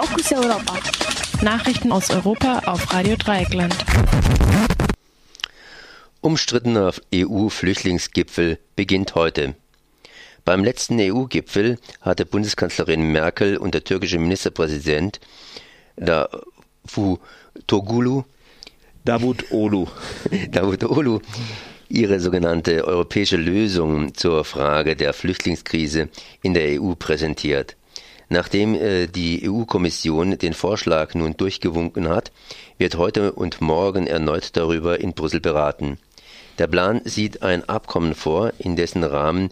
Fokus Europa. Nachrichten aus Europa auf Radio Dreieckland. Umstrittener EU-Flüchtlingsgipfel beginnt heute. Beim letzten EU-Gipfel hatte Bundeskanzlerin Merkel und der türkische Ministerpräsident Davutoglu Davutoglu Davutoglu ihre sogenannte europäische Lösung zur Frage der Flüchtlingskrise in der EU präsentiert. Nachdem äh, die EU-Kommission den Vorschlag nun durchgewunken hat, wird heute und morgen erneut darüber in Brüssel beraten. Der Plan sieht ein Abkommen vor, in dessen Rahmen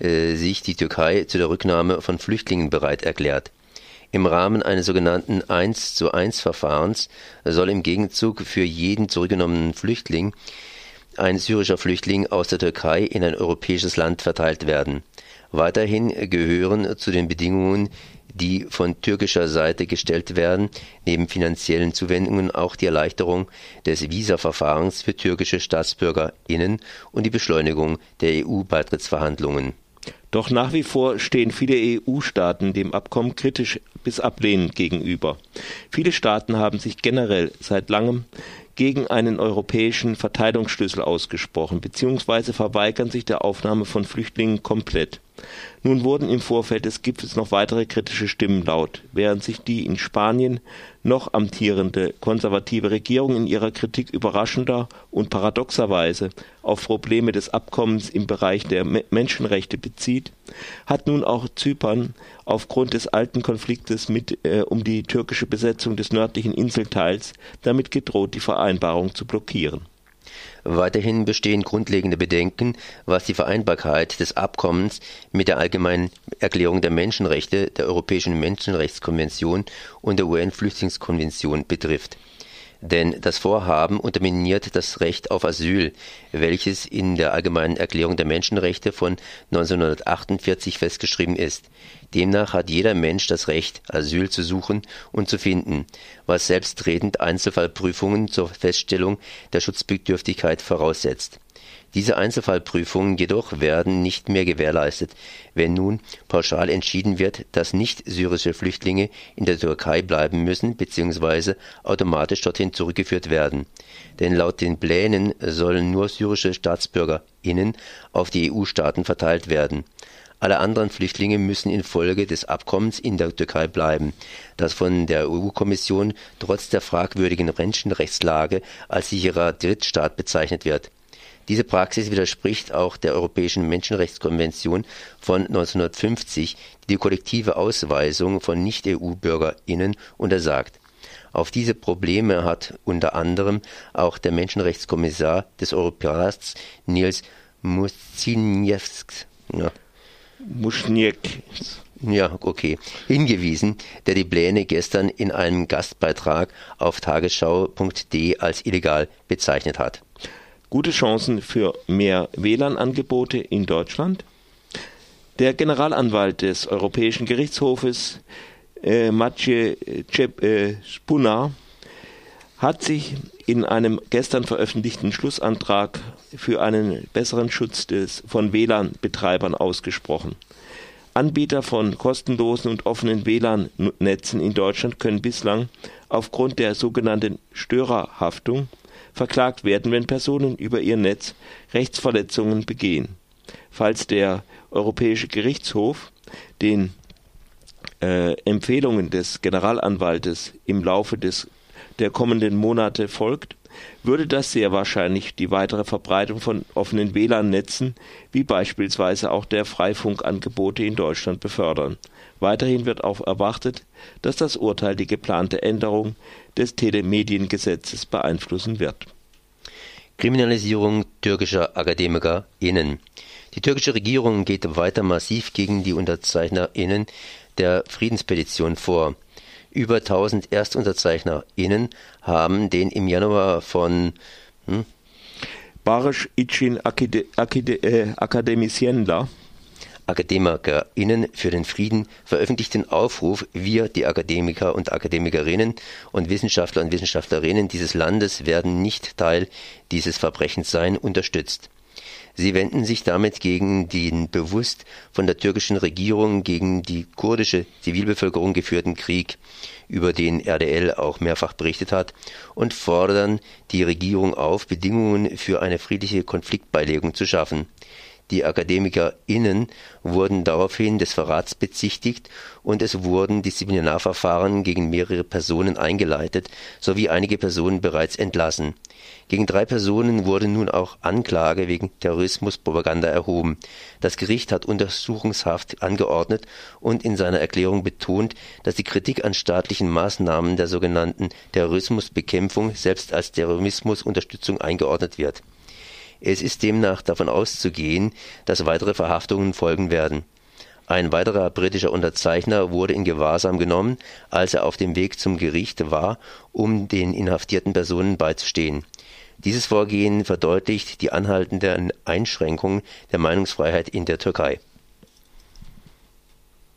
äh, sich die Türkei zu der Rücknahme von Flüchtlingen bereit erklärt. Im Rahmen eines sogenannten 1 zu 1 Verfahrens soll im Gegenzug für jeden zurückgenommenen Flüchtling ein syrischer Flüchtling aus der Türkei in ein europäisches Land verteilt werden. Weiterhin gehören zu den Bedingungen, die von türkischer Seite gestellt werden, neben finanziellen Zuwendungen auch die Erleichterung des Visaverfahrens für türkische StaatsbürgerInnen und die Beschleunigung der EU-Beitrittsverhandlungen. Doch nach wie vor stehen viele EU-Staaten dem Abkommen kritisch bis ablehnend gegenüber. Viele Staaten haben sich generell seit langem gegen einen europäischen Verteilungsschlüssel ausgesprochen bzw. verweigern sich der Aufnahme von Flüchtlingen komplett. Nun wurden im Vorfeld des Gipfels noch weitere kritische Stimmen laut, während sich die in Spanien noch amtierende konservative Regierung in ihrer Kritik überraschender und paradoxerweise auf Probleme des Abkommens im Bereich der Menschenrechte bezieht, hat nun auch Zypern aufgrund des alten Konfliktes mit äh, um die türkische Besetzung des nördlichen Inselteils damit gedroht, die Vereinbarung zu blockieren. Weiterhin bestehen grundlegende Bedenken, was die Vereinbarkeit des Abkommens mit der Allgemeinen Erklärung der Menschenrechte, der Europäischen Menschenrechtskonvention und der UN-Flüchtlingskonvention betrifft denn das Vorhaben unterminiert das Recht auf Asyl, welches in der Allgemeinen Erklärung der Menschenrechte von 1948 festgeschrieben ist. Demnach hat jeder Mensch das Recht, Asyl zu suchen und zu finden, was selbstredend Einzelfallprüfungen zur Feststellung der Schutzbedürftigkeit voraussetzt diese Einzelfallprüfungen jedoch werden nicht mehr gewährleistet, wenn nun pauschal entschieden wird, dass nicht-syrische Flüchtlinge in der Türkei bleiben müssen bzw. automatisch dorthin zurückgeführt werden. Denn laut den Plänen sollen nur syrische StaatsbürgerInnen auf die EU-Staaten verteilt werden. Alle anderen Flüchtlinge müssen infolge des Abkommens in der Türkei bleiben, das von der EU-Kommission trotz der fragwürdigen Menschenrechtslage als sicherer Drittstaat bezeichnet wird diese Praxis widerspricht auch der Europäischen Menschenrechtskonvention von 1950, die die kollektive Ausweisung von Nicht-EU-BürgerInnen untersagt. Auf diese Probleme hat unter anderem auch der Menschenrechtskommissar des Europarats Nils Musziniewski ja. Ja, okay. Hingewiesen, der die Pläne gestern in einem Gastbeitrag auf tagesschau.de als illegal bezeichnet hat gute Chancen für mehr WLAN-Angebote in Deutschland. Der Generalanwalt des Europäischen Gerichtshofes, äh, Maciej äh, Spuna, hat sich in einem gestern veröffentlichten Schlussantrag für einen besseren Schutz des, von WLAN-Betreibern ausgesprochen. Anbieter von kostenlosen und offenen WLAN-Netzen in Deutschland können bislang aufgrund der sogenannten Störerhaftung verklagt werden, wenn Personen über ihr Netz Rechtsverletzungen begehen. Falls der Europäische Gerichtshof den äh, Empfehlungen des Generalanwaltes im Laufe des, der kommenden Monate folgt, würde das sehr wahrscheinlich die weitere Verbreitung von offenen WLAN-Netzen wie beispielsweise auch der Freifunkangebote in Deutschland befördern. Weiterhin wird auch erwartet, dass das Urteil die geplante Änderung des Telemediengesetzes beeinflussen wird. Kriminalisierung türkischer AkademikerInnen. Die türkische Regierung geht weiter massiv gegen die UnterzeichnerInnen der Friedenspetition vor. Über 1000 ErstunterzeichnerInnen haben den im Januar von hm? Barış için Akade Akade äh, Akademisyenler AkademikerInnen für den Frieden veröffentlichten Aufruf Wir, die Akademiker und Akademikerinnen und Wissenschaftler und Wissenschaftlerinnen dieses Landes werden nicht Teil dieses Verbrechens sein, unterstützt. Sie wenden sich damit gegen den bewusst von der türkischen Regierung gegen die kurdische Zivilbevölkerung geführten Krieg, über den RDL auch mehrfach berichtet hat, und fordern die Regierung auf, Bedingungen für eine friedliche Konfliktbeilegung zu schaffen. Die AkademikerInnen wurden daraufhin des Verrats bezichtigt und es wurden Disziplinarverfahren gegen mehrere Personen eingeleitet sowie einige Personen bereits entlassen. Gegen drei Personen wurde nun auch Anklage wegen Terrorismuspropaganda erhoben. Das Gericht hat Untersuchungshaft angeordnet und in seiner Erklärung betont, dass die Kritik an staatlichen Maßnahmen der sogenannten Terrorismusbekämpfung selbst als Terrorismusunterstützung eingeordnet wird es ist demnach davon auszugehen, dass weitere Verhaftungen folgen werden. Ein weiterer britischer Unterzeichner wurde in Gewahrsam genommen, als er auf dem Weg zum Gericht war, um den inhaftierten Personen beizustehen. Dieses Vorgehen verdeutlicht die anhaltende Einschränkung der Meinungsfreiheit in der Türkei